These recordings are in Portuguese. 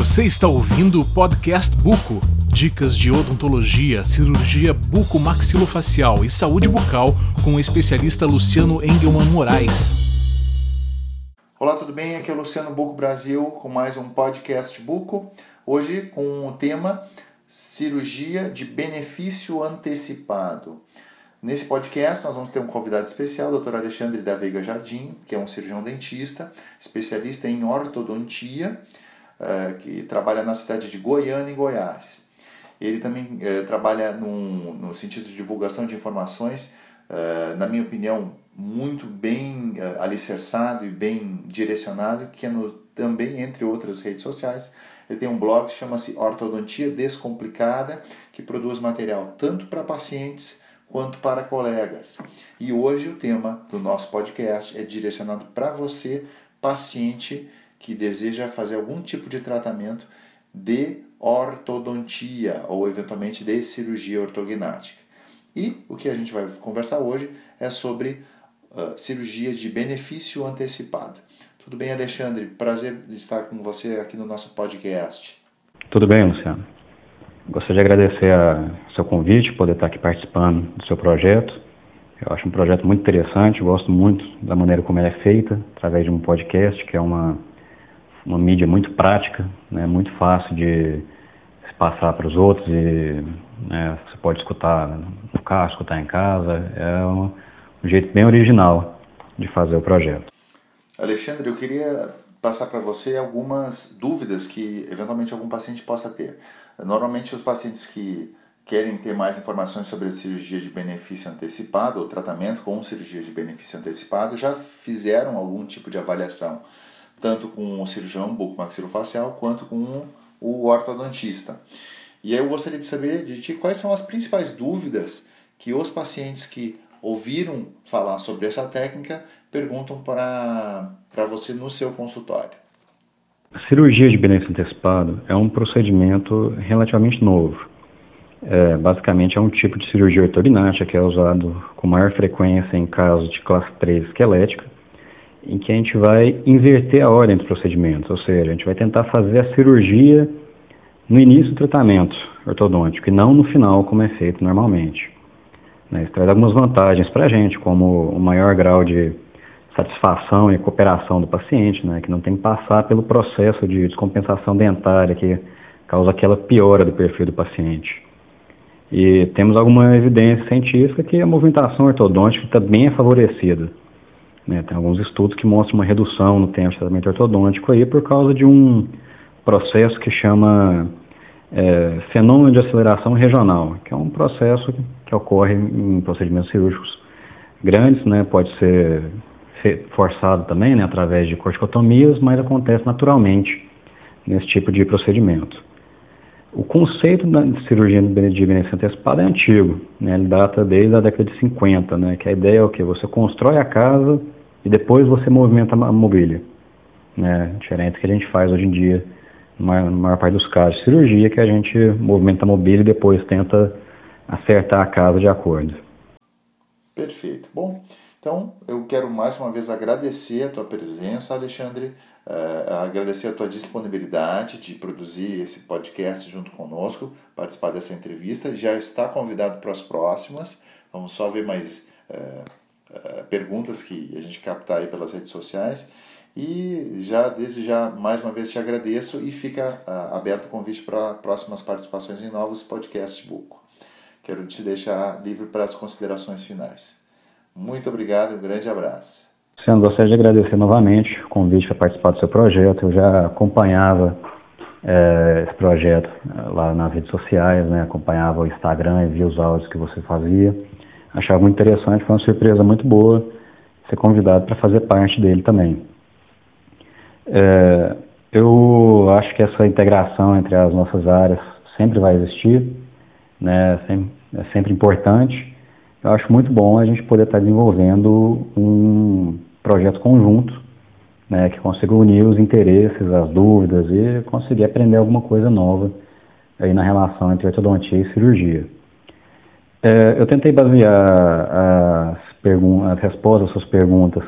Você está ouvindo o podcast Buco. Dicas de odontologia, cirurgia bucomaxilofacial e saúde bucal com o especialista Luciano Engelman Moraes. Olá, tudo bem? Aqui é o Luciano Buco Brasil com mais um podcast Buco. Hoje com o tema cirurgia de benefício antecipado. Nesse podcast, nós vamos ter um convidado especial, o Dr. Alexandre da Veiga Jardim, que é um cirurgião dentista, especialista em ortodontia uh, que trabalha na cidade de Goiânia, em Goiás. Ele também uh, trabalha num, no sentido de divulgação de informações, uh, na minha opinião, muito bem alicerçado e bem direcionado, que é no, também entre outras redes sociais. Ele tem um blog que chama-se Ortodontia Descomplicada, que produz material tanto para pacientes quanto para colegas. E hoje o tema do nosso podcast é direcionado para você, paciente que deseja fazer algum tipo de tratamento de ortodontia ou eventualmente de cirurgia ortognática. E o que a gente vai conversar hoje é sobre uh, cirurgia de benefício antecipado. Tudo bem, Alexandre? Prazer estar com você aqui no nosso podcast. Tudo bem, Luciano. Gostaria de agradecer o seu convite, poder estar aqui participando do seu projeto. Eu acho um projeto muito interessante, gosto muito da maneira como ele é feita, através de um podcast, que é uma uma mídia muito prática, né, muito fácil de se passar para os outros e né, você pode escutar no carro, escutar em casa. É um, um jeito bem original de fazer o projeto. Alexandre, eu queria passar para você algumas dúvidas que eventualmente algum paciente possa ter. Normalmente os pacientes que querem ter mais informações sobre a cirurgia de benefício antecipado ou tratamento com cirurgia de benefício antecipado já fizeram algum tipo de avaliação tanto com o cirurgião bucomaxilofacial quanto com o ortodontista. E aí eu gostaria de saber de ti quais são as principais dúvidas que os pacientes que ouviram falar sobre essa técnica perguntam para você no seu consultório. A cirurgia de benefício antecipado é um procedimento relativamente novo. É, basicamente é um tipo de cirurgia ortognática que é usado com maior frequência em casos de classe 3 esquelética em que a gente vai inverter a ordem dos procedimentos, ou seja, a gente vai tentar fazer a cirurgia no início do tratamento ortodôntico e não no final, como é feito normalmente. Né, isso traz algumas vantagens para a gente, como o maior grau de satisfação e cooperação do paciente, né, que não tem que passar pelo processo de descompensação dentária que causa aquela piora do perfil do paciente. E temos alguma evidência científica que a movimentação ortodôntica também é favorecida né, tem alguns estudos que mostram uma redução no tempo de tratamento ortodôntico aí por causa de um processo que chama é, fenômeno de aceleração regional, que é um processo que ocorre em procedimentos cirúrgicos grandes, né, pode ser forçado também, né, através de corticotomias, mas acontece naturalmente nesse tipo de procedimento. O conceito da cirurgia de benefício antecipado é antigo, né, ele data desde a década de 50, né, que a ideia é o que? Você constrói a casa e depois você movimenta a mobília. Né? Diferente do que a gente faz hoje em dia, na maior parte dos casos de cirurgia, que a gente movimenta a mobília e depois tenta acertar a casa de acordo. Perfeito. Bom, então eu quero mais uma vez agradecer a tua presença, Alexandre, uh, agradecer a tua disponibilidade de produzir esse podcast junto conosco, participar dessa entrevista. Já está convidado para as próximas. Vamos só ver mais. Uh, eh, perguntas que a gente captar aí pelas redes sociais. E já desde já mais uma vez te agradeço e fica uh, aberto o convite para próximas participações em novos podcasts Buco. Quero te deixar livre para as considerações finais. Muito obrigado e um grande abraço. Luciano, gostaria de agradecer novamente o convite para participar do seu projeto. Eu já acompanhava é, esse projeto eh, lá nas redes sociais, né? acompanhava o Instagram e via os áudios que você fazia achava muito interessante, foi uma surpresa muito boa ser convidado para fazer parte dele também. É, eu acho que essa integração entre as nossas áreas sempre vai existir, né, é sempre importante. Eu acho muito bom a gente poder estar desenvolvendo um projeto conjunto, né, que consiga unir os interesses, as dúvidas e conseguir aprender alguma coisa nova aí na relação entre ortodontia e cirurgia. É, eu tentei basear as, as respostas às suas perguntas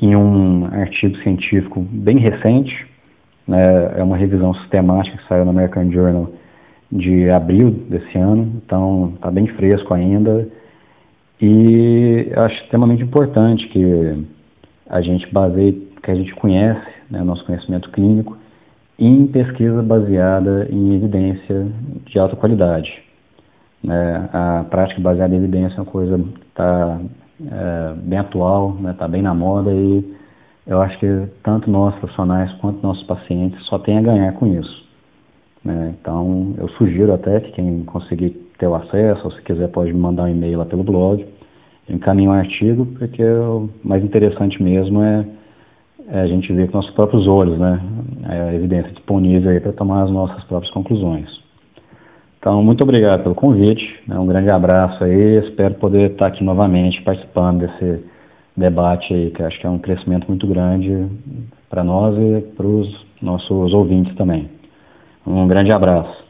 em um artigo científico bem recente, Né? É uma revisão sistemática que saiu no American Journal de abril desse ano, então está bem fresco ainda. E acho extremamente importante que a gente baseie, que a gente conhece, né, nosso conhecimento clínico, em pesquisa baseada em evidência de alta qualidade. Né? A prática baseada em evidência é uma coisa que está é, bem atual, está né? Tá bem na moda e eu acho que tanto nós profissionais quanto nossos pacientes só tem a ganhar com isso. Né? Então, eu sugiro até que quem conseguir ter o acesso, ou se quiser pode me mandar um e-mail lá pelo blog, encaminhe um artigo, porque o mais interessante mesmo é, é a gente ver com nossos próprios olhos, né? É a evidência disponível aí para tomar as nossas próprias conclusões. Então, muito obrigado pelo convite, né? um grande abraço aí, espero poder estar aqui novamente participando desse debate aí, que acho que é um crescimento muito grande para nós e para os nossos ouvintes também. Um grande abraço.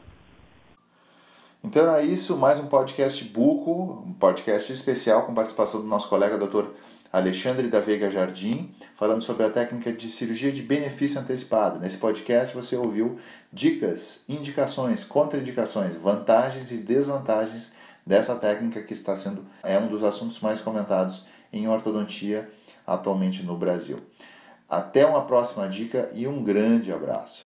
Então era isso, mais um podcast Buco, um podcast especial com participação do nosso colega Dr. Alexandre da Veiga Jardim, falando sobre a técnica de cirurgia de benefício antecipado. Nesse podcast você ouviu dicas, indicações, contraindicações, vantagens e desvantagens dessa técnica que está sendo é um dos assuntos mais comentados em ortodontia atualmente no Brasil. Até uma próxima dica e um grande abraço.